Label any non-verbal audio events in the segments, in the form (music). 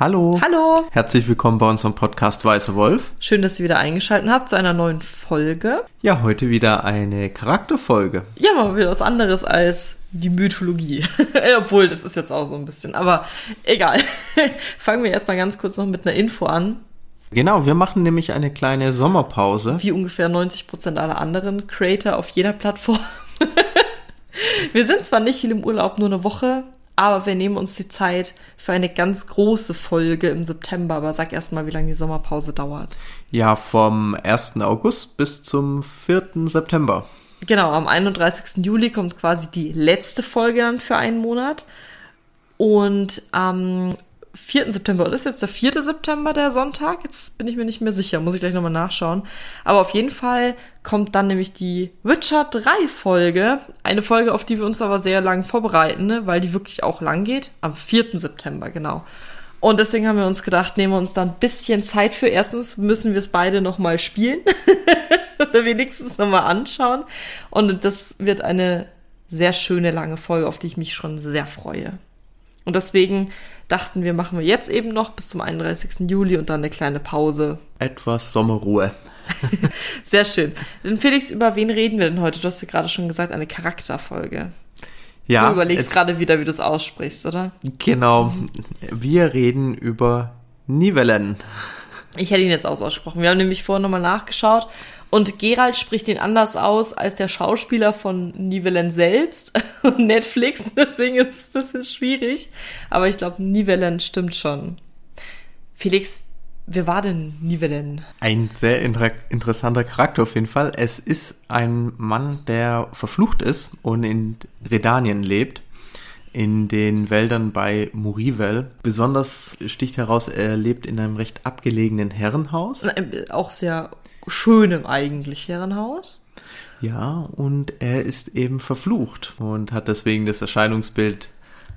Hallo. Hallo. Herzlich willkommen bei unserem Podcast Weißer Wolf. Schön, dass ihr wieder eingeschaltet habt zu einer neuen Folge. Ja, heute wieder eine Charakterfolge. Ja, mal wieder was anderes als die Mythologie. (laughs) Obwohl, das ist jetzt auch so ein bisschen, aber egal. (laughs) Fangen wir erstmal ganz kurz noch mit einer Info an. Genau, wir machen nämlich eine kleine Sommerpause. Wie ungefähr 90 Prozent aller anderen Creator auf jeder Plattform. (laughs) wir sind zwar nicht viel im Urlaub, nur eine Woche, aber wir nehmen uns die Zeit für eine ganz große Folge im September. Aber sag erst mal, wie lange die Sommerpause dauert. Ja, vom 1. August bis zum 4. September. Genau, am 31. Juli kommt quasi die letzte Folge dann für einen Monat. Und am 4. September, oder ist jetzt der 4. September der Sonntag? Jetzt bin ich mir nicht mehr sicher, muss ich gleich nochmal nachschauen. Aber auf jeden Fall kommt dann nämlich die Witcher 3 Folge. Eine Folge, auf die wir uns aber sehr lang vorbereiten, ne? weil die wirklich auch lang geht. Am 4. September, genau. Und deswegen haben wir uns gedacht, nehmen wir uns da ein bisschen Zeit für. Erstens müssen wir es beide nochmal spielen. (laughs) Oder wenigstens nochmal anschauen. Und das wird eine sehr schöne lange Folge, auf die ich mich schon sehr freue. Und deswegen dachten wir, machen wir jetzt eben noch bis zum 31. Juli und dann eine kleine Pause. Etwas Sommerruhe. (laughs) Sehr schön. Denn Felix, über wen reden wir denn heute? Du hast ja gerade schon gesagt, eine Charakterfolge. Ja. Du überlegst gerade wieder, wie du es aussprichst, oder? Genau. Wir reden über Nivellen. Ich hätte ihn jetzt ausgesprochen. Wir haben nämlich vorher nochmal nachgeschaut und Gerald spricht ihn anders aus als der Schauspieler von Nivellen selbst (laughs) und Netflix. (laughs) Deswegen ist es ein bisschen schwierig. Aber ich glaube, Nivellen stimmt schon. Felix, wer war denn Nivellen? Ein sehr inter interessanter Charakter auf jeden Fall. Es ist ein Mann, der verflucht ist und in Redanien lebt in den Wäldern bei Murivel. Besonders sticht heraus, er lebt in einem recht abgelegenen Herrenhaus. Auch sehr schönem eigentlich Herrenhaus. Ja, und er ist eben verflucht und hat deswegen das Erscheinungsbild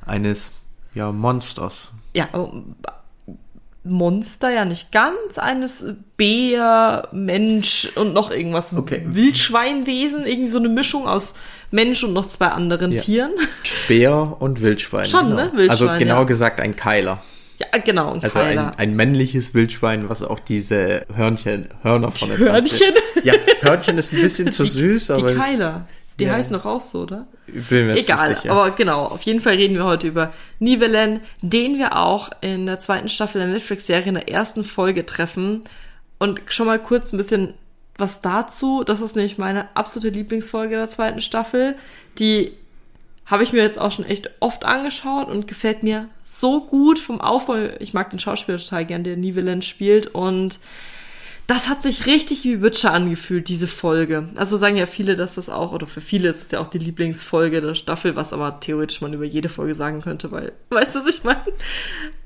eines ja, Monsters. Ja, Monster ja nicht ganz, eines Bär, Mensch und noch irgendwas. Okay. Wildschweinwesen, irgendwie so eine Mischung aus Mensch und noch zwei anderen Ja. Tieren. Bär und Wildschwein. Schon, genau. ne? Wildschwein, also genau ja. gesagt ein Keiler. Ja, genau, ein Also ein, ein männliches Wildschwein, was auch diese Hörnchen, Hörner von der Hörnchen? Ja, Hörnchen ist ein bisschen zu süß, die aber ich Keiler. Die Ja. heißen doch auch so, oder? bin mir Egal, sicher. aber genau, auf jeden Fall reden wir heute über Nivellen, den wir auch in der zweiten Staffel der Netflix-Serie in der ersten Folge treffen. Und schon mal kurz ein bisschen was dazu. Das ist nämlich meine absolute Lieblingsfolge der zweiten Staffel. Die habe ich mir jetzt auch schon echt oft angeschaut und gefällt mir so gut vom Aufbau. Ich mag den Schauspieler total gern, der Nivellen spielt und das hat sich richtig wie Witcher angefühlt, diese Folge. Also sagen ja viele, dass das auch, oder für viele ist es ja auch die Lieblingsfolge der Staffel, was aber theoretisch man über jede Folge sagen könnte, weil, (laughs) weißt du, was ich meine?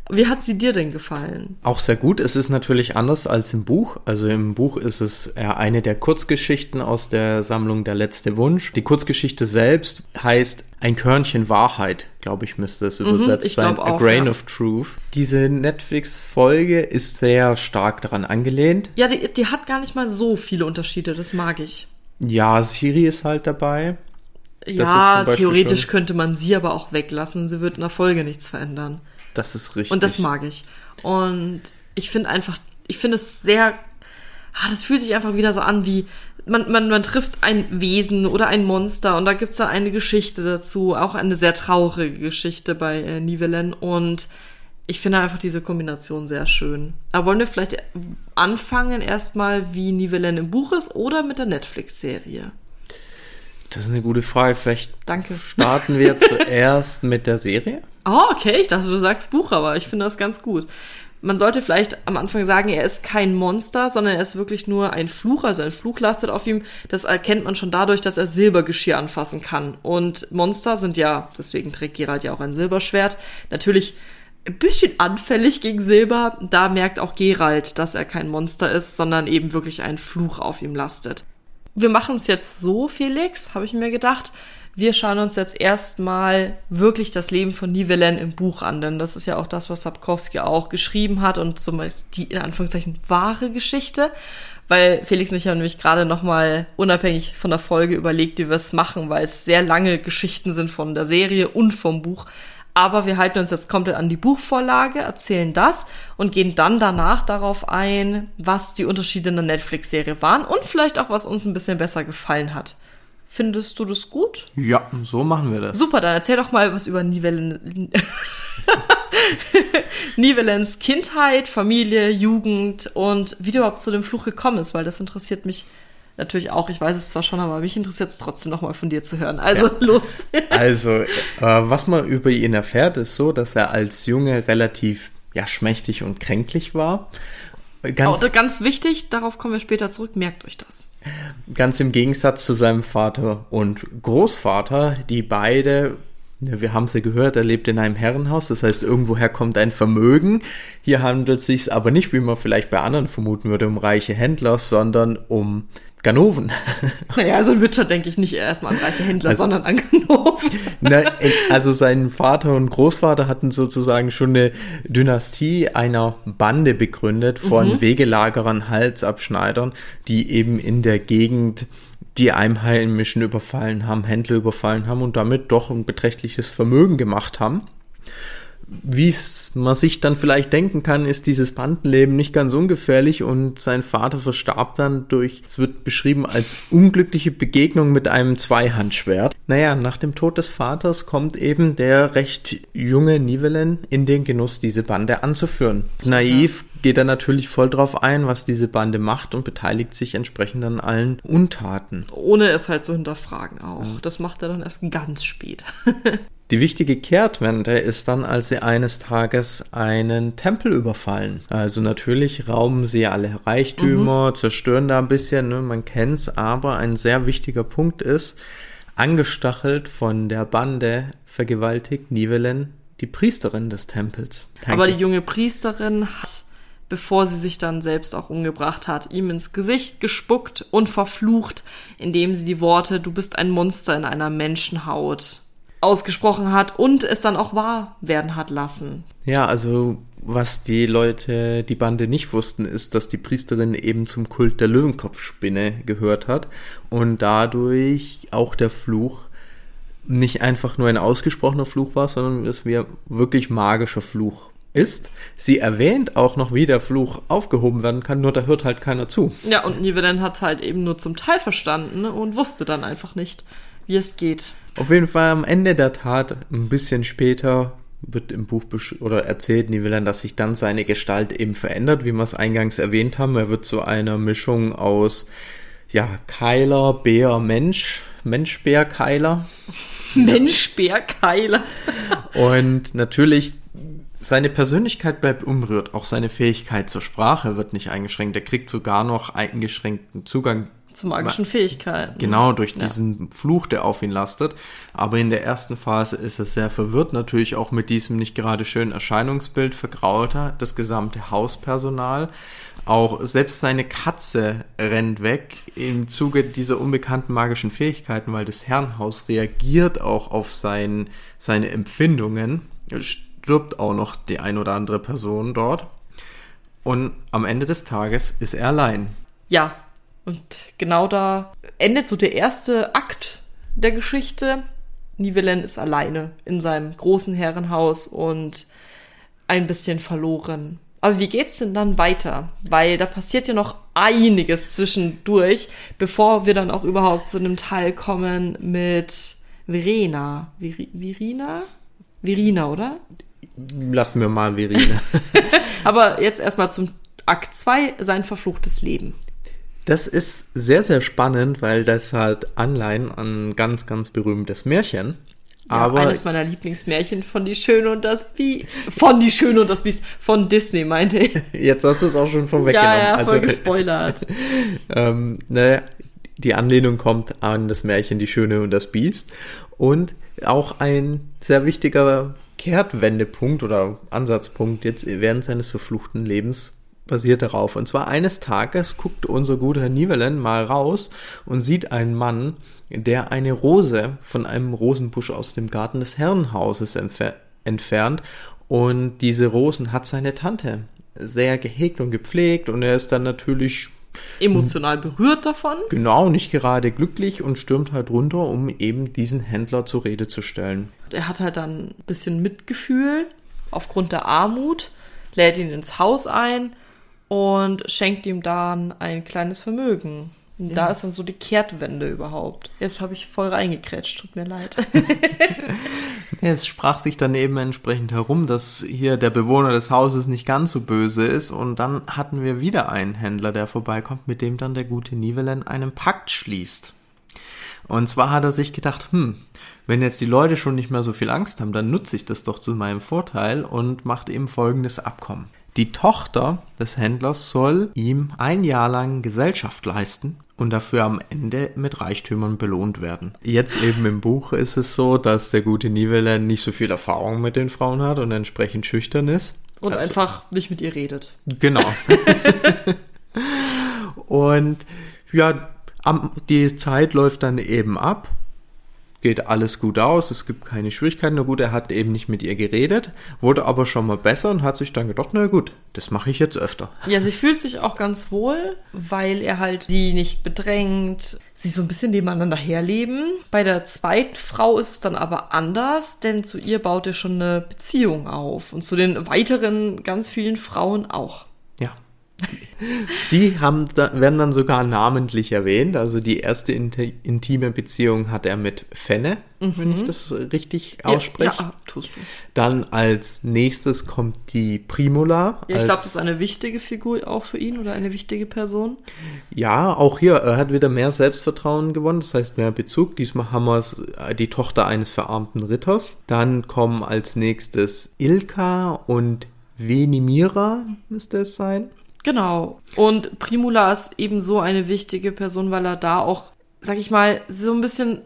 Wie hat sie dir denn gefallen? Auch sehr gut. Es ist natürlich anders als im Buch. Also im Buch ist es ja eine der Kurzgeschichten aus der Sammlung Der letzte Wunsch. Die Kurzgeschichte selbst heißt Ein Körnchen Wahrheit, glaube ich, müsste es übersetzt Mhm, sein. glaub A auch, Grain ja. of Truth. Diese Netflix-Folge ist sehr stark daran angelehnt. Ja, die, die hat gar nicht mal so viele Unterschiede, das mag ich. Ja, Siri ist halt dabei. ist Ja, theoretisch könnte man sie aber auch weglassen. Sie wird in der Folge nichts verändern. Das ist richtig. Und das mag ich. Und ich finde einfach, ich finde es sehr, ah, das fühlt sich einfach wieder so an wie, man, man, man trifft ein Wesen oder ein Monster und da gibt's da eine Geschichte dazu, auch eine sehr traurige Geschichte bei äh, Nivellen und ich finde einfach diese Kombination sehr schön. Aber wollen wir vielleicht anfangen erstmal, wie Nivellen im Buch ist oder mit der Netflix-Serie? Das ist eine gute Frage. Vielleicht Danke. starten wir (laughs) zuerst mit der Serie. Oh, okay, ich dachte, du sagst Buch, aber ich finde das ganz gut. Man sollte vielleicht am Anfang sagen, er ist kein Monster, sondern er ist wirklich nur ein Fluch, also ein Fluch lastet auf ihm. Das erkennt man schon dadurch, dass er Silbergeschirr anfassen kann. Und Monster sind ja, deswegen trägt Geralt ja auch ein Silberschwert, natürlich ein bisschen anfällig gegen Silber. Da merkt auch Geralt, dass er kein Monster ist, sondern eben wirklich ein Fluch auf ihm lastet. Wir machen es jetzt so, Felix, habe ich mir gedacht. Wir schauen uns jetzt erstmal wirklich das Leben von Nivellen im Buch an, denn das ist ja auch das, was Sapkowski auch geschrieben hat und zum Beispiel die in Anführungszeichen wahre Geschichte, weil Felix und ich haben nämlich gerade nochmal unabhängig von der Folge überlegt, wie wir es machen, weil es sehr lange Geschichten sind von der Serie und vom Buch. Aber wir halten uns jetzt komplett an die Buchvorlage, erzählen das und gehen dann danach darauf ein, was die Unterschiede in der Netflix-Serie waren und vielleicht auch, was uns ein bisschen besser gefallen hat. Findest du das gut? Ja, so machen wir das. Super, dann erzähl doch mal was über Nivellen. (laughs) Nivellens Kindheit, Familie, Jugend und wie du überhaupt zu dem Fluch gekommen ist, weil das interessiert mich natürlich auch. Ich weiß es zwar schon, aber mich interessiert es trotzdem nochmal von dir zu hören. Also ja. los. (laughs) also, äh, was man über ihn erfährt, ist so, dass er als Junge relativ ja, schmächtig und kränklich war Ganz, oh, ganz wichtig, darauf kommen wir später zurück, merkt euch das. Ganz im Gegensatz zu seinem Vater und Großvater, die beide, wir haben sie gehört, er lebt in einem Herrenhaus, das heißt, irgendwoher kommt ein Vermögen. Hier handelt es sich aber nicht, wie man vielleicht bei anderen vermuten würde, um reiche Händler, sondern um Ganoven. Naja, also ein Witcher denke ich nicht erstmal an reiche Händler, also, sondern an Ganoven. (laughs) Na, also sein Vater und Großvater hatten sozusagen schon eine Dynastie einer Bande begründet von mhm. Wegelagerern, Halsabschneidern, die eben in der Gegend die Einheimischen überfallen haben, Händler überfallen haben und damit doch ein beträchtliches Vermögen gemacht haben wie es man sich dann vielleicht denken kann, ist dieses Bandenleben nicht ganz ungefährlich und sein Vater verstarb dann durch, es wird beschrieben als unglückliche Begegnung mit einem Zweihandschwert. Naja, nach dem Tod des Vaters kommt eben der recht junge Nivellen in den Genuss, diese Bande anzuführen. Naiv geht er natürlich voll drauf ein, was diese Bande macht und beteiligt sich entsprechend an allen Untaten. Ohne es halt zu hinterfragen auch. Ja. Das macht er dann erst ganz spät. (laughs) Die wichtige Kehrtwende ist dann, als sie eines Tages einen Tempel überfallen. Also natürlich rauben sie alle Reichtümer, mhm. zerstören da ein bisschen, ne, man kennt's, aber ein sehr wichtiger Punkt ist, angestachelt von der Bande vergewaltigt Nivellen die Priesterin des Tempels. Danke. Aber die junge Priesterin hat, bevor sie sich dann selbst auch umgebracht hat, ihm ins Gesicht gespuckt und verflucht, indem sie die Worte, du bist ein Monster in einer Menschenhaut ausgesprochen hat und es dann auch wahr werden hat lassen. Ja, also was die Leute, die Bande nicht wussten, ist, dass die Priesterin eben zum Kult der Löwenkopfspinne gehört hat und dadurch auch der Fluch nicht einfach nur ein ausgesprochener Fluch war, sondern dass wir wirklich magischer Fluch ist. Sie erwähnt auch noch, wie der Fluch aufgehoben werden kann, nur da hört halt keiner zu. Ja, und Nivelen hat halt eben nur zum Teil verstanden und wusste dann einfach nicht, wie es geht. Auf jeden Fall am Ende der Tat, ein bisschen später, wird im Buch oder erzählt Nivelan, dass sich dann seine Gestalt eben verändert, wie wir es eingangs erwähnt haben. Er wird zu einer Mischung aus ja, Keiler, Bär, Mensch, Mensch-Bär, Keiler. (laughs) Mensch-Bär, Keiler. Und natürlich seine Persönlichkeit bleibt unberührt, auch seine Fähigkeit zur Sprache wird nicht eingeschränkt. Er kriegt sogar noch eingeschränkten Zugang zu magischen Fähigkeiten. Genau, durch ja. diesen Fluch, der auf ihn lastet. Aber in der ersten Phase ist er sehr verwirrt, natürlich auch mit diesem nicht gerade schönen Erscheinungsbild vergraut er das gesamte Hauspersonal. Auch selbst seine Katze rennt weg im Zuge dieser unbekannten magischen Fähigkeiten, weil das Herrenhaus reagiert auch auf sein, seine Empfindungen. Stirbt auch noch die ein oder andere Person dort. Und am Ende des Tages ist er allein. Ja, und genau da endet so der erste Akt der Geschichte. Nivellen ist alleine in seinem großen Herrenhaus und ein bisschen verloren. Aber wie geht's denn dann weiter? Weil da passiert ja noch einiges zwischendurch, bevor wir dann auch überhaupt zu einem Teil kommen mit Verena. Vir Virina? Virina, oder? Lass mir mal Verena. (laughs) Aber jetzt erstmal zum Akt 2, sein verfluchtes Leben. Das ist sehr, sehr spannend, weil das halt Anleihen an ein ganz, ganz berühmtes Märchen. Ja, aber eines meiner Lieblingsmärchen von Die Schöne und das Biest. Von Die Schöne und das Biest. Von Disney, meinte ich. Jetzt hast du es auch schon vorweggenommen. Ja, ja, voll also, gespoilert. (laughs) ähm, ne, die Anlehnung kommt an das Märchen Die Schöne und das Biest. Und auch ein sehr wichtiger Kehrtwendepunkt oder Ansatzpunkt jetzt während seines verfluchten Lebens basiert darauf. Und zwar eines Tages guckt unser guter Nivellen mal raus und sieht einen Mann, der eine Rose von einem Rosenbusch aus dem Garten des Herrenhauses entfer entfernt. Und diese Rosen hat seine Tante sehr gehegt und gepflegt und er ist dann natürlich Emotional berührt davon. Genau, nicht gerade glücklich und stürmt halt runter, um eben diesen Händler zur Rede zu stellen. Er hat halt dann ein bisschen Mitgefühl aufgrund der Armut, lädt ihn ins Haus ein und schenkt ihm dann ein kleines Vermögen. Und Da ist dann so die Kehrtwende überhaupt. Jetzt habe ich voll reingekretscht, tut mir leid. (laughs) Es sprach sich dann eben entsprechend herum, dass hier der Bewohner des Hauses nicht ganz so böse ist und dann hatten wir wieder einen Händler, der vorbeikommt, mit dem dann der gute Nivelen einen Pakt schließt. Und zwar hat er sich gedacht, hm, wenn jetzt die Leute schon nicht mehr so viel Angst haben, dann nutze ich das doch zu meinem Vorteil und macht eben folgendes Abkommen. Die Tochter des Händlers soll ihm ein Jahr lang Gesellschaft leisten und dafür am Ende mit Reichtümern belohnt werden. Jetzt eben im Buch ist es so, dass der gute Nivelle nicht so viel Erfahrung mit den Frauen hat und entsprechend schüchtern ist. Und Also- einfach nicht mit ihr redet. Genau. (laughs) und ja, am, die Zeit läuft dann eben ab. Geht alles gut aus, es gibt keine Schwierigkeiten. Na gut, er hat eben nicht mit ihr geredet, wurde aber schon mal besser und hat sich dann gedacht, na gut, das mache ich jetzt öfter. Ja, sie fühlt sich auch ganz wohl, weil er halt sie nicht bedrängt, sie so ein bisschen nebeneinander herleben. Bei der zweiten Frau ist es dann aber anders, denn zu ihr baut er schon eine Beziehung auf und zu den weiteren ganz vielen Frauen auch. Die haben werden dann sogar namentlich erwähnt. Also die erste inti- intime Beziehung hat er mit Fenne, wenn ich das richtig ausspreche. Ja, ja, tust du. Dann als nächstes kommt die Primula. Ja, ich glaube, das ist eine wichtige Figur auch für ihn oder eine wichtige Person. Ja, auch hier, er hat wieder mehr Selbstvertrauen gewonnen, das heißt mehr Bezug. Diesmal haben wir äh, die Tochter eines verarmten Ritters. Dann kommen als nächstes Ilka und Venimira, müsste es sein. Genau. Und Primula ist ebenso eine wichtige Person, weil er da auch, sag ich mal, so ein bisschen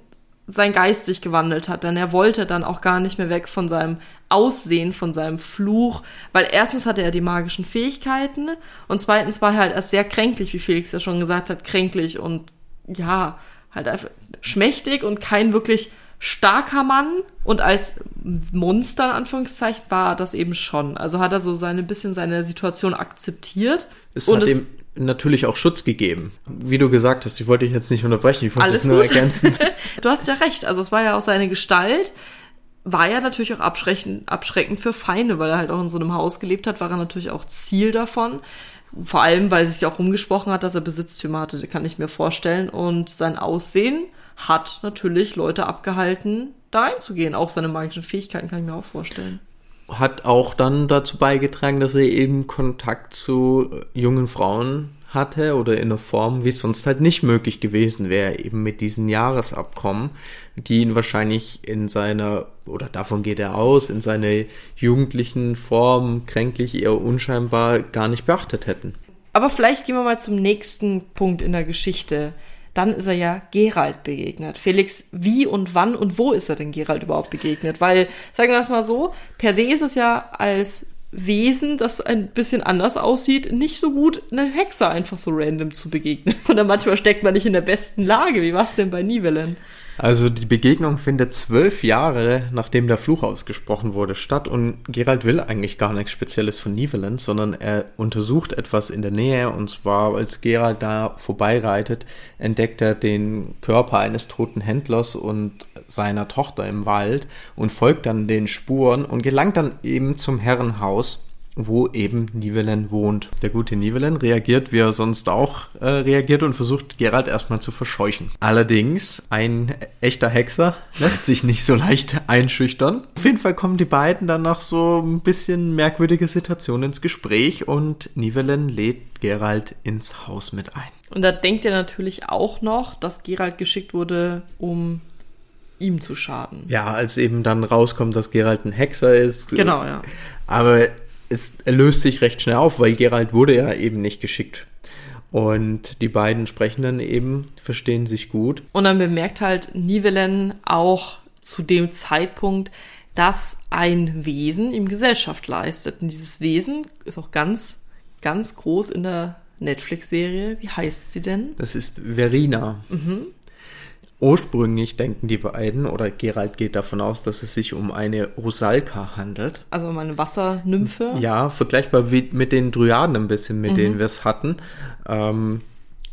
sein Geist sich gewandelt hat. Denn er wollte dann auch gar nicht mehr weg von seinem Aussehen, von seinem Fluch. Weil erstens hatte er die magischen Fähigkeiten und zweitens war er halt erst sehr kränklich, wie Felix ja schon gesagt hat, kränklich und ja, halt einfach schmächtig und kein wirklich starker Mann und als Monster in Anführungszeichen war er das eben schon. Also hat er so seine bisschen seine Situation akzeptiert Es und hat es, ihm natürlich auch Schutz gegeben. Wie du gesagt hast, ich wollte dich jetzt nicht unterbrechen, ich wollte das nur gut. ergänzen. (laughs) du hast ja recht, also es war ja auch seine Gestalt, war ja natürlich auch abschreckend, abschreckend für Feinde, weil er halt auch in so einem Haus gelebt hat, war er natürlich auch Ziel davon. Vor allem, weil sich ja auch rumgesprochen hat, dass er Besitztümer hatte, kann ich mir vorstellen. Und sein Aussehen hat natürlich Leute abgehalten, da reinzugehen. Auch seine magischen Fähigkeiten kann ich mir auch vorstellen. hat auch dann dazu beigetragen, dass er eben Kontakt zu jungen Frauen hatte oder in einer Form, wie es sonst halt nicht möglich gewesen wäre, eben mit diesen Jahresabkommen, die ihn wahrscheinlich in seiner, oder davon geht er aus, in seiner jugendlichen Form, kränklich eher unscheinbar, gar nicht beachtet hätten. Aber vielleicht gehen wir mal zum nächsten Punkt in der Geschichte. Dann ist er ja Gerald begegnet. Felix, wie und wann und wo ist er denn Gerald überhaupt begegnet? Weil, sagen wir das mal so, per se ist es ja als Wesen, das ein bisschen anders aussieht, nicht so gut, einer Hexe einfach so random zu begegnen. (laughs) Oder manchmal steckt man nicht in der besten Lage. Wie war's denn bei Nivellen? Also die Begegnung findet zwölf Jahre nachdem der Fluch ausgesprochen wurde statt und Gerald will eigentlich gar nichts Spezielles von Nivellen, sondern er untersucht etwas in der Nähe und zwar als Gerald da vorbeireitet, entdeckt er den Körper eines toten Händlers und seiner Tochter im Wald und folgt dann den Spuren und gelangt dann eben zum Herrenhaus wo eben Nivellen wohnt. Der gute Nivellen reagiert, wie er sonst auch äh, reagiert und versucht Gerald erstmal zu verscheuchen. Allerdings, ein echter Hexer lässt sich nicht so leicht einschüchtern. Auf jeden Fall kommen die beiden dann nach so ein bisschen merkwürdige Situation ins Gespräch und Nivellen lädt Gerald ins Haus mit ein. Und da denkt er natürlich auch noch, dass Gerald geschickt wurde, um ihm zu schaden. Ja, als eben dann rauskommt, dass Gerald ein Hexer ist. Genau, ja. Aber es löst sich recht schnell auf, weil Gerald wurde ja eben nicht geschickt. Und die beiden sprechen dann eben, verstehen sich gut. Und dann bemerkt halt Nivellen auch zu dem Zeitpunkt, dass ein Wesen ihm Gesellschaft leistet. Und dieses Wesen ist auch ganz, ganz groß in der Netflix-Serie. Wie heißt sie denn? Das ist Verina. Ursprünglich denken die beiden, oder Gerald geht davon aus, dass es sich um eine Rosalka handelt. Also um eine Wassernymphe. Ja, vergleichbar wie mit den Dryaden ein bisschen, mit denen wir es hatten. Ähm,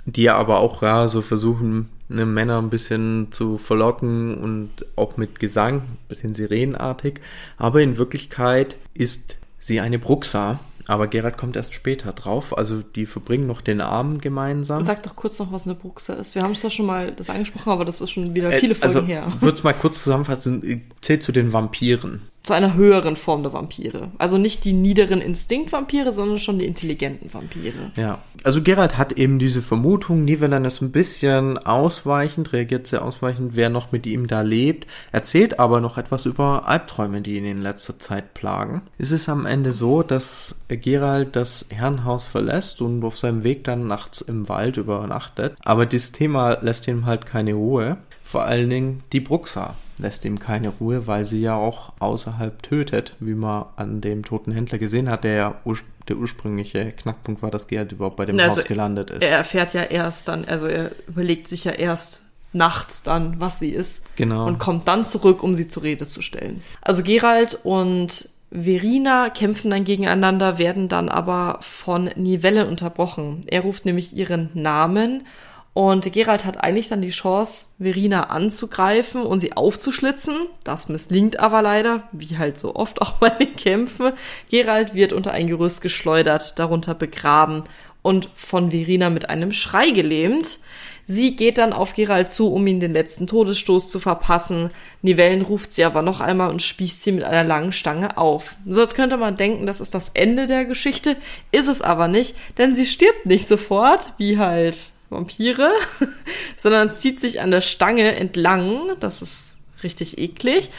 die aber auch ja, so versuchen, ne, Männer ein bisschen zu verlocken und auch mit Gesang, ein bisschen sirenenartig. Aber in Wirklichkeit ist sie eine Bruxa. Aber Gerald kommt erst später drauf. Also die verbringen noch den Abend gemeinsam. Sag doch kurz noch, was eine Bruxa ist. Wir haben es ja schon mal das angesprochen, aber das ist schon wieder viele Folgen also, her. Ich würde es mal kurz zusammenfassen. Zählt zu den Vampiren zu einer höheren Form der Vampire. Also nicht die niederen Instinktvampire, sondern schon die intelligenten Vampire. Ja. Also Gerald hat eben diese Vermutung, Nivelan ist ein bisschen ausweichend, reagiert sehr ausweichend, wer noch mit ihm da lebt, erzählt aber noch etwas über Albträume, die ihn in letzter Zeit plagen. Es ist am Ende so, dass Gerald das Herrenhaus verlässt und auf seinem Weg dann nachts im Wald übernachtet. Aber dieses Thema lässt ihm halt keine Ruhe. Vor allen Dingen die Bruxa lässt ihm keine Ruhe, weil sie ja auch außerhalb tötet, wie man an dem toten Händler gesehen hat, der ja urs der ursprüngliche Knackpunkt war, dass Geralt überhaupt bei dem also Haus gelandet ist. Er erfährt ja erst dann, also er überlegt sich ja erst nachts dann, was sie ist. Genau. Und kommt dann zurück, um sie zur Rede zu stellen. Also Geralt und Verina kämpfen dann gegeneinander, werden dann aber von Nivelle unterbrochen. Er ruft nämlich ihren Namen und Gerald hat eigentlich dann die Chance, Verina anzugreifen und sie aufzuschlitzen. Das misslingt aber leider, wie halt so oft auch bei den Kämpfen. Gerald wird unter ein Gerüst geschleudert, darunter begraben und von Verina mit einem Schrei gelähmt. Sie geht dann auf Gerald zu, um ihn den letzten Todesstoß zu verpassen. Nivellen ruft sie aber noch einmal und spießt sie mit einer langen Stange auf. So, jetzt könnte man denken, das ist das Ende der Geschichte. Ist es aber nicht, denn sie stirbt nicht sofort, wie halt Vampire, (laughs) sondern zieht sich an der Stange entlang, das ist richtig eklig,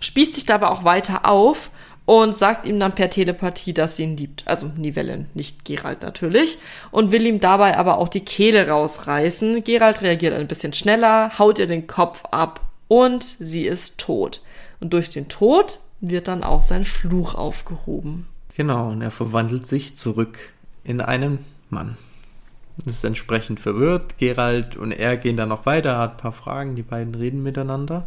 spießt sich dabei auch weiter auf und sagt ihm dann per Telepathie, dass sie ihn liebt. Also Nivelle, nicht Gerald natürlich. Und will ihm dabei aber auch die Kehle rausreißen. Gerald reagiert ein bisschen schneller, haut ihr den Kopf ab und sie ist tot. Und durch den Tod wird dann auch sein Fluch aufgehoben. Genau, und er verwandelt sich zurück in einen Mann ist entsprechend verwirrt. Gerald und er gehen dann noch weiter, hat ein paar Fragen, die beiden reden miteinander.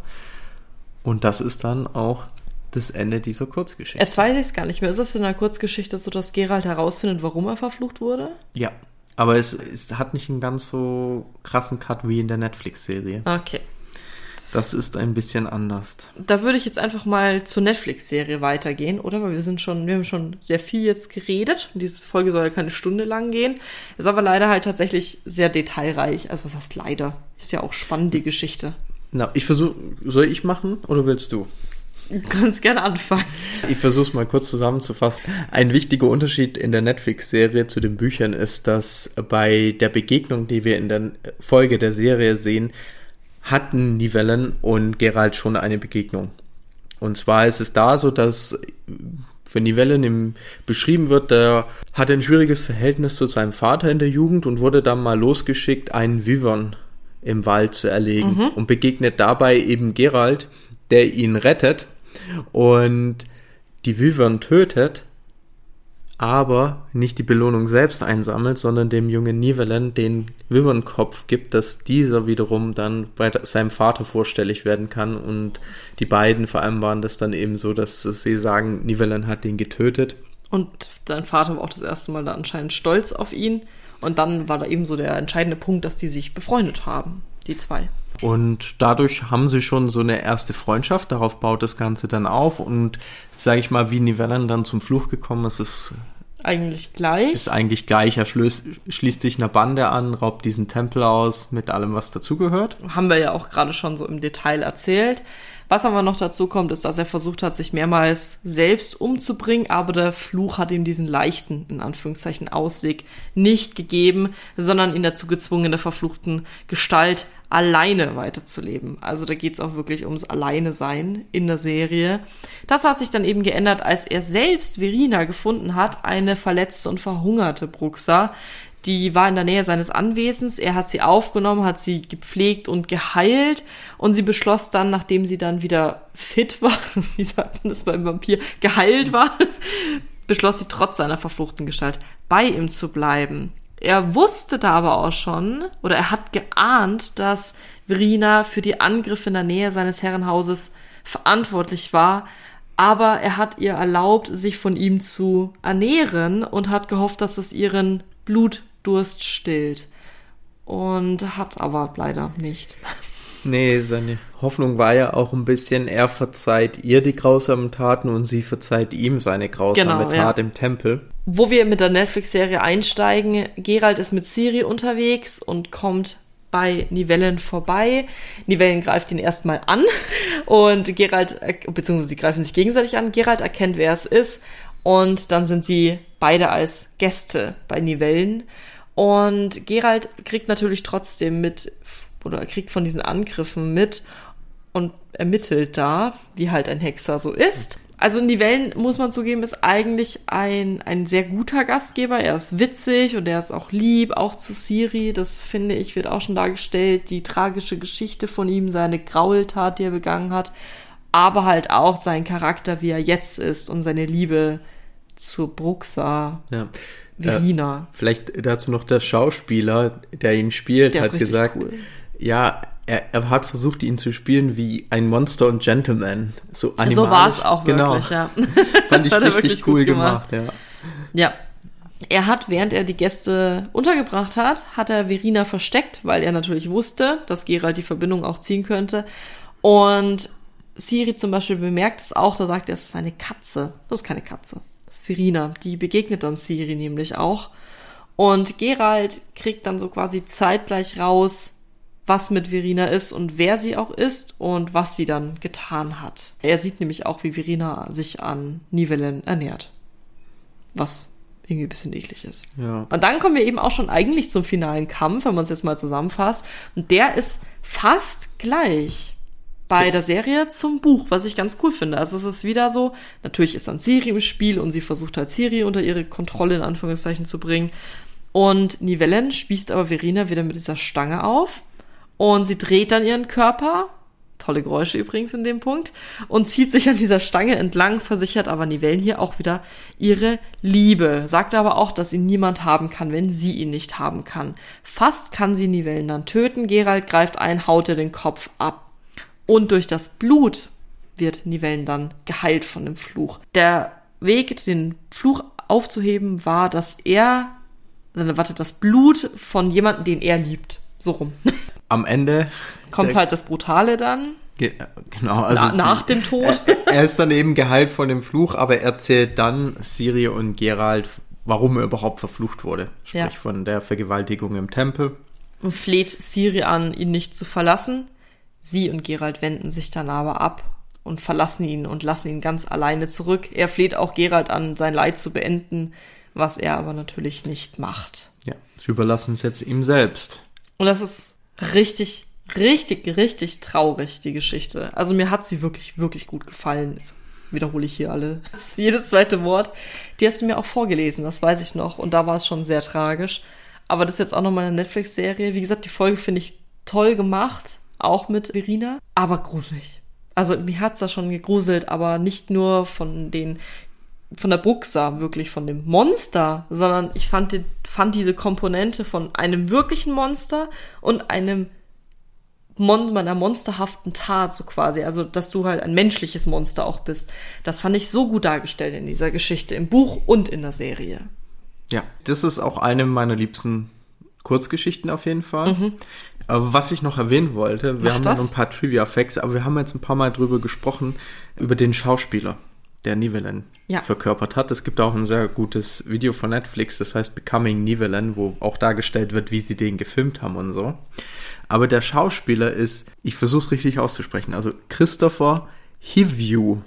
Und das ist dann auch das Ende dieser Kurzgeschichte. Jetzt weiß ich es gar nicht mehr. Ist es in der Kurzgeschichte so, dass Gerald herausfindet, warum er verflucht wurde? Ja. Aber es, es hat nicht einen ganz so krassen Cut wie in der Netflix-Serie. Okay. Das ist ein bisschen anders. Da würde ich jetzt einfach mal zur Netflix-Serie weitergehen, oder? Weil wir sind schon, wir haben schon sehr viel jetzt geredet. diese Folge soll ja keine Stunde lang gehen. Ist aber leider halt tatsächlich sehr detailreich. Also was heißt leider? Ist ja auch spannend, die Geschichte. Na, ich versuche, soll ich machen oder willst du? Du kannst gerne anfangen. Ich versuche es mal kurz zusammenzufassen. Ein wichtiger Unterschied in der Netflix-Serie zu den Büchern ist, dass bei der Begegnung, die wir in der Folge der Serie sehen, hatten Nivellen und Geralt schon eine Begegnung. Und zwar ist es da so, dass für Nivellen im, beschrieben wird, der hatte ein schwieriges Verhältnis zu seinem Vater in der Jugend und wurde dann mal losgeschickt, einen Vivern im Wald zu erlegen mhm. und begegnet dabei eben Geralt, der ihn rettet und die Vivern tötet aber nicht die Belohnung selbst einsammelt, sondern dem jungen Nivellen den Wimmernkopf gibt, dass dieser wiederum dann bei seinem Vater vorstellig werden kann und die beiden vereinbaren das dann eben so, dass sie sagen, Nivellen hat ihn getötet. Und dein Vater war auch das erste Mal da anscheinend stolz auf ihn und dann war da eben so der entscheidende Punkt, dass die sich befreundet haben, die zwei. Und dadurch haben sie schon so eine erste Freundschaft, darauf baut das Ganze dann auf und sage ich mal, wie Nivellen dann zum Fluch gekommen ist, ist eigentlich gleich. Ist eigentlich gleich. Er schließt, schließt sich einer Bande an, raubt diesen Tempel aus mit allem, was dazugehört. Haben wir ja auch gerade schon so im Detail erzählt. Was aber noch dazu kommt, ist, dass er versucht hat, sich mehrmals selbst umzubringen, aber der Fluch hat ihm diesen leichten, in Anführungszeichen, Ausweg nicht gegeben, sondern ihn dazu gezwungen, in der verfluchten Gestalt alleine weiterzuleben. Also da geht's auch wirklich ums Alleine-Sein in der Serie. Das hat sich dann eben geändert, als er selbst Verina gefunden hat, eine verletzte und verhungerte Bruxa, die war in der Nähe seines Anwesens. Er hat sie aufgenommen, hat sie gepflegt und geheilt. Und sie beschloss dann, nachdem sie dann wieder fit war, (laughs) wie sagt man das beim Vampir, geheilt war, (laughs) beschloss sie trotz seiner verfluchten Gestalt bei ihm zu bleiben. Er wusste da aber auch schon, oder er hat geahnt, dass Verina für die Angriffe in der Nähe seines Herrenhauses verantwortlich war, aber er hat ihr erlaubt, sich von ihm zu ernähren und hat gehofft, dass es ihren Blut Durst stillt. und hat aber leider nicht. Nee, seine Hoffnung war ja auch ein bisschen, er verzeiht ihr die grausamen Taten und sie verzeiht ihm seine grausame Genau, Tat ja. im Tempel. Wo wir mit der Netflix-Serie einsteigen, Geralt ist mit Ciri unterwegs und kommt bei Nivellen vorbei. Nivellen greift ihn erstmal an und Geralt, er- beziehungsweise sie greifen sich gegenseitig an. Geralt erkennt, wer es ist und dann sind sie beide als Gäste bei Nivellen. Und Geralt kriegt natürlich trotzdem mit, oder kriegt von diesen Angriffen mit und ermittelt da, wie halt ein Hexer so ist. Also Nivellen, muss man zugeben, ist eigentlich ein, ein sehr guter Gastgeber. Er ist witzig und er ist auch lieb, auch zu Siri. Das finde ich, wird auch schon dargestellt. Die tragische Geschichte von ihm, seine Graultat, die er begangen hat. Aber halt auch sein Charakter, wie er jetzt ist und seine Liebe zur Bruxa, Ja. Verina. Vielleicht dazu noch der Schauspieler, der ihn spielt, Der hat gesagt, cool. Ja, er, er hat versucht, ihn zu spielen wie ein Monster und Gentleman. So, so war es auch genau. wirklich, ja. (laughs) Fand ich hat richtig wirklich cool gut gemacht. ja. Ja. Er hat, während er die Gäste untergebracht hat, hat er Verina versteckt, weil er natürlich wusste, dass Geralt die Verbindung auch ziehen könnte. Und Siri zum Beispiel bemerkt es auch, da sagt er, es ist eine Katze. Das ist keine Katze. Das ist Verina. Die begegnet dann Siri nämlich auch. Und Geralt kriegt dann so quasi zeitgleich raus, was mit Verina ist und wer sie auch ist und was sie dann getan hat. Er sieht nämlich auch, wie Verina sich an Nivellen ernährt. Was irgendwie ein bisschen eklig ist. Ja. Und dann kommen wir eben auch schon eigentlich zum finalen Kampf, wenn man es jetzt mal zusammenfasst. Und der ist fast gleich bei der Serie zum Buch, was ich ganz cool finde. Also es ist wieder so, natürlich ist dann Siri im Spiel und sie versucht halt Siri unter ihre Kontrolle in Anführungszeichen zu bringen. Und Nivellen spießt aber Verena wieder mit dieser Stange auf und sie dreht dann ihren Körper, tolle Geräusche übrigens in dem Punkt, und zieht sich an dieser Stange entlang, versichert aber Nivellen hier auch wieder ihre Liebe, sagt aber auch, dass ihn niemand haben kann, wenn sie ihn nicht haben kann. Fast kann sie Nivellen dann töten, Geralt greift ein, haut ihr den Kopf ab. Und durch das Blut wird Nivellen dann geheilt von dem Fluch. Der Weg, den Fluch aufzuheben, war, dass er, warte, das Blut von jemandem, den er liebt. So rum. (laughs) Am Ende Kommt halt das Brutale dann. Ge genau, also Na, nach sie- dem Tod. Er, er ist dann eben geheilt von dem Fluch, aber er erzählt dann Siri und Geralt, warum er überhaupt verflucht wurde. Sprich Ja. von der Vergewaltigung im Tempel. und fleht Siri an, ihn nicht zu verlassen. Sie und Geralt wenden sich dann aber ab und verlassen ihn und lassen ihn ganz alleine zurück. Er fleht auch Geralt an, sein Leid zu beenden, was er aber natürlich nicht macht. Ja, sie überlassen es jetzt ihm selbst. Und das ist richtig, richtig, richtig traurig, die Geschichte. Also mir hat sie wirklich, wirklich gut gefallen. Jetzt wiederhole ich hier alle. (laughs) Jedes zweite Wort. Die hast du mir auch vorgelesen, das weiß ich noch. Und da war es schon sehr tragisch. Aber das ist jetzt auch nochmal eine Netflix-Serie. Wie gesagt, die Folge finde ich toll gemacht. Auch mit Verina. Aber gruselig. Also mir hat's da schon gegruselt, aber nicht nur von den von der Buxa, wirklich von dem Monster, sondern ich fand, die, fand diese Komponente von einem wirklichen Monster und einem Mon einer monsterhaften Tat, so quasi. Also, dass du halt ein menschliches Monster auch bist. Das fand ich so gut dargestellt in dieser Geschichte, im Buch und in der Serie. Ja, das ist auch eine meiner liebsten Kurzgeschichten auf jeden Fall. Aber was ich noch erwähnen wollte, wir Mhm. Mach haben das. noch ein paar Trivia-Facts, aber wir haben jetzt ein paar Mal drüber gesprochen, über den Schauspieler, der Nivellen Ja. verkörpert hat. Es gibt auch ein sehr gutes Video von Netflix, das heißt Becoming Nivellen, wo auch dargestellt wird, wie sie den gefilmt haben und so. Aber der Schauspieler ist, ich versuche es richtig auszusprechen, also Christopher Hivju,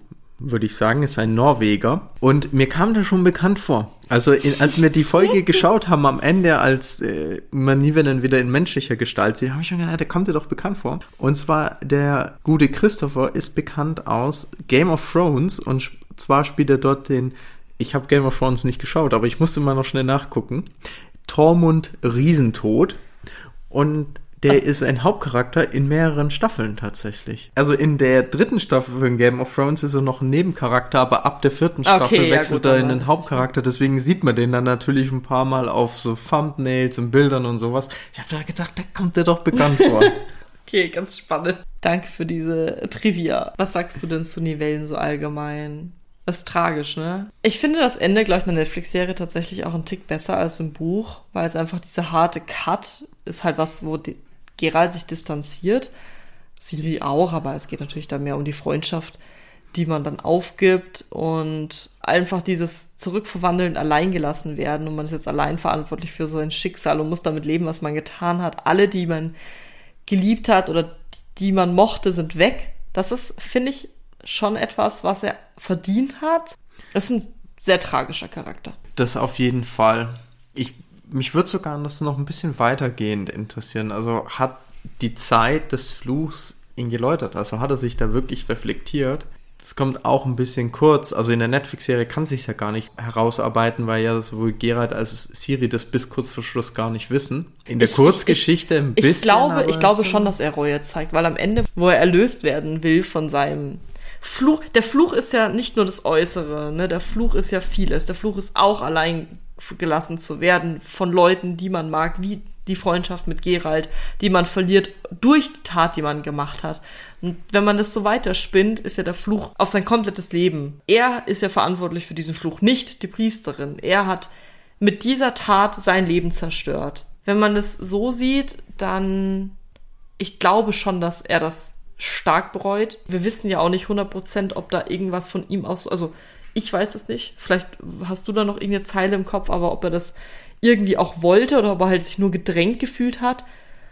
würde ich sagen, ist ein Norweger. Und mir kam der schon bekannt vor. Also in, als wir die Folge (laughs) geschaut haben am Ende, als äh, man Nivellen wieder in menschlicher Gestalt sieht, habe ich schon gedacht, der kommt dir doch bekannt vor. Und zwar der gute Christopher ist bekannt aus Game of Thrones und zwar spielt er dort den, ich habe Game of Thrones nicht geschaut, aber ich musste mal noch schnell nachgucken, Tormund Riesentod. Und der ist ein Hauptcharakter in mehreren Staffeln tatsächlich. Also in der dritten Staffel von Game of Thrones ist er noch ein Nebencharakter, aber ab der vierten Okay, Staffel ja wechselt gut, er in den Hauptcharakter. Deswegen sieht man den dann natürlich ein paar Mal auf so Thumbnails und Bildern und sowas. Ich habe da gedacht, da kommt der doch bekannt vor. (laughs) Okay, ganz spannend. Danke für diese Trivia. Was sagst du denn zu Nivellen so allgemein? Ist tragisch, ne? Ich finde das Ende, glaube ich, einer Netflix-Serie tatsächlich auch einen Tick besser als im Buch, weil es einfach dieser harte Cut ist halt was, wo Gerald sich distanziert. Siri auch, aber es geht natürlich da mehr um die Freundschaft, die man dann aufgibt und einfach dieses Zurückverwandeln, alleingelassen werden und man ist jetzt allein verantwortlich für so ein Schicksal und muss damit leben, was man getan hat. Alle, die man geliebt hat oder die man mochte, sind weg. Das ist, finde ich, schon etwas, was er verdient hat. Das ist ein sehr tragischer Charakter. Das auf jeden Fall. Ich, mich würde sogar das noch ein bisschen weitergehend interessieren. Also hat die Zeit des Fluchs ihn geläutert? Also hat er sich da wirklich reflektiert? Das kommt auch ein bisschen kurz. Also in der Netflix-Serie kann sich ja gar nicht herausarbeiten, weil ja sowohl Gerald als Siri das bis kurz vor Schluss gar nicht wissen. In der Ich- Kurzgeschichte ein Ich bisschen. glaube, aber ich glaube schon, dass er Reue zeigt, weil am Ende, wo er erlöst werden will von seinem Fluch, der Fluch ist ja nicht nur das Äußere, ne? Der Fluch ist ja vieles. Der Fluch ist auch allein gelassen zu werden von Leuten, die man mag, wie die Freundschaft mit Gerald, die man verliert durch die Tat, die man gemacht hat. Und wenn man das so weiterspinnt, ist ja der Fluch auf sein komplettes Leben. Er ist ja verantwortlich für diesen Fluch, nicht die Priesterin. Er hat mit dieser Tat sein Leben zerstört. Wenn man das so sieht, dann ich glaube schon, dass er das stark bereut. Wir wissen ja auch nicht 100%, ob da irgendwas von ihm aus, also ich weiß es nicht. Vielleicht hast du da noch irgendeine Zeile im Kopf, aber ob er das irgendwie auch wollte oder ob er halt sich nur gedrängt gefühlt hat.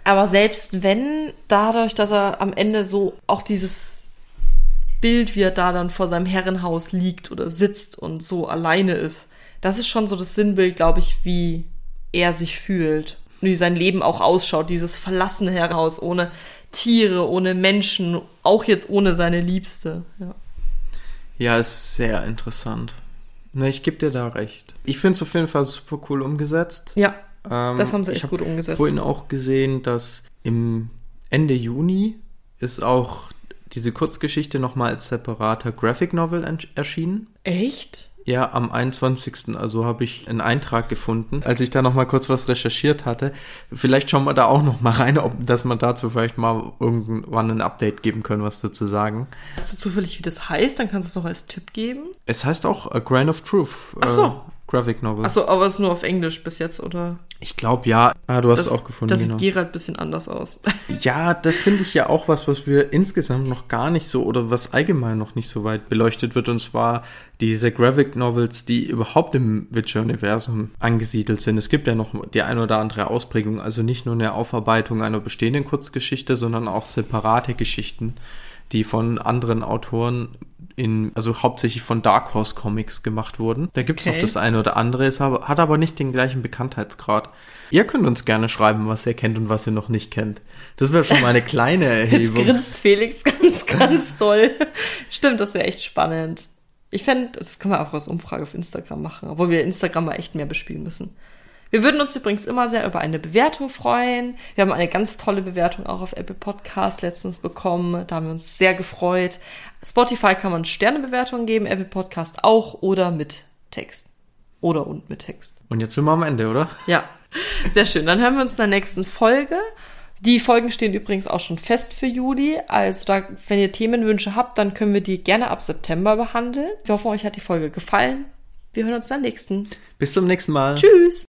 Aber selbst wenn, dadurch, dass er am Ende so auch dieses Bild, wie er da dann vor seinem Herrenhaus liegt oder sitzt und so alleine ist, das ist schon so das Sinnbild, glaube ich, wie er sich fühlt. Wie sein Leben auch ausschaut, dieses verlassene Herrenhaus ohne Tiere, ohne Menschen, auch jetzt ohne seine Liebste. Ja. Ja, ist sehr interessant. Ne, ich gebe dir da recht. Ich finde es auf jeden Fall super cool umgesetzt. ja, Ähm, das haben sie ich echt gut umgesetzt. vorhin auch gesehen, dass im Ende Juni ist auch diese Kurzgeschichte nochmal als separater Graphic Novel erschienen. Echt? Ja, am 21. Also habe ich einen Eintrag gefunden, als ich da noch mal kurz was recherchiert hatte. Vielleicht schauen wir da auch noch mal rein, ob dass man dazu vielleicht mal irgendwann ein Update geben können, was dazu sagen. Weißt du zufällig, wie das heißt? Dann kannst du es noch als Tipp geben. Es heißt auch A Grain of Truth. Ach so. Äh, Graphic Novel. Achso, aber es ist nur auf Englisch bis jetzt, oder? Ich glaube ja. Ah, du hast Das, es auch gefunden. das genau. sieht Gerald ein bisschen anders aus. (laughs) Ja, das finde ich ja auch was, was wir insgesamt noch gar nicht so oder was allgemein noch nicht so weit beleuchtet wird. Und zwar diese Graphic Novels, die überhaupt im Witcher-Universum angesiedelt sind. Es gibt ja noch die ein oder andere Ausprägung, also nicht nur eine Aufarbeitung einer bestehenden Kurzgeschichte, sondern auch separate Geschichten, die von anderen Autoren in, also hauptsächlich von Dark Horse Comics gemacht wurden. Da gibt's Okay. noch das eine oder andere, es hat aber nicht den gleichen Bekanntheitsgrad. Ihr könnt uns gerne schreiben, was ihr kennt und was ihr noch nicht kennt. Das wäre schon mal eine kleine (laughs) Jetzt Erhebung. grinst Felix ganz, (laughs) ganz doll. Stimmt, das wäre echt spannend. Ich fände, das können wir auch als Umfrage auf Instagram machen, obwohl wir Instagram mal echt mehr bespielen müssen. Wir würden uns übrigens immer sehr über eine Bewertung freuen. Wir haben eine ganz tolle Bewertung auch auf Apple Podcast letztens bekommen. Da haben wir uns sehr gefreut. Spotify kann man Sternebewertungen geben, Apple Podcast auch oder mit Text. Oder und mit Text. Und jetzt sind wir am Ende, oder? Ja, sehr schön. Dann hören wir uns in der nächsten Folge. Die Folgen stehen übrigens auch schon fest für Juli. Also da, wenn ihr Themenwünsche habt, dann können wir die gerne ab September behandeln. Wir hoffen, euch hat die Folge gefallen. Wir hören uns in der nächsten. Bis zum nächsten Mal. Tschüss!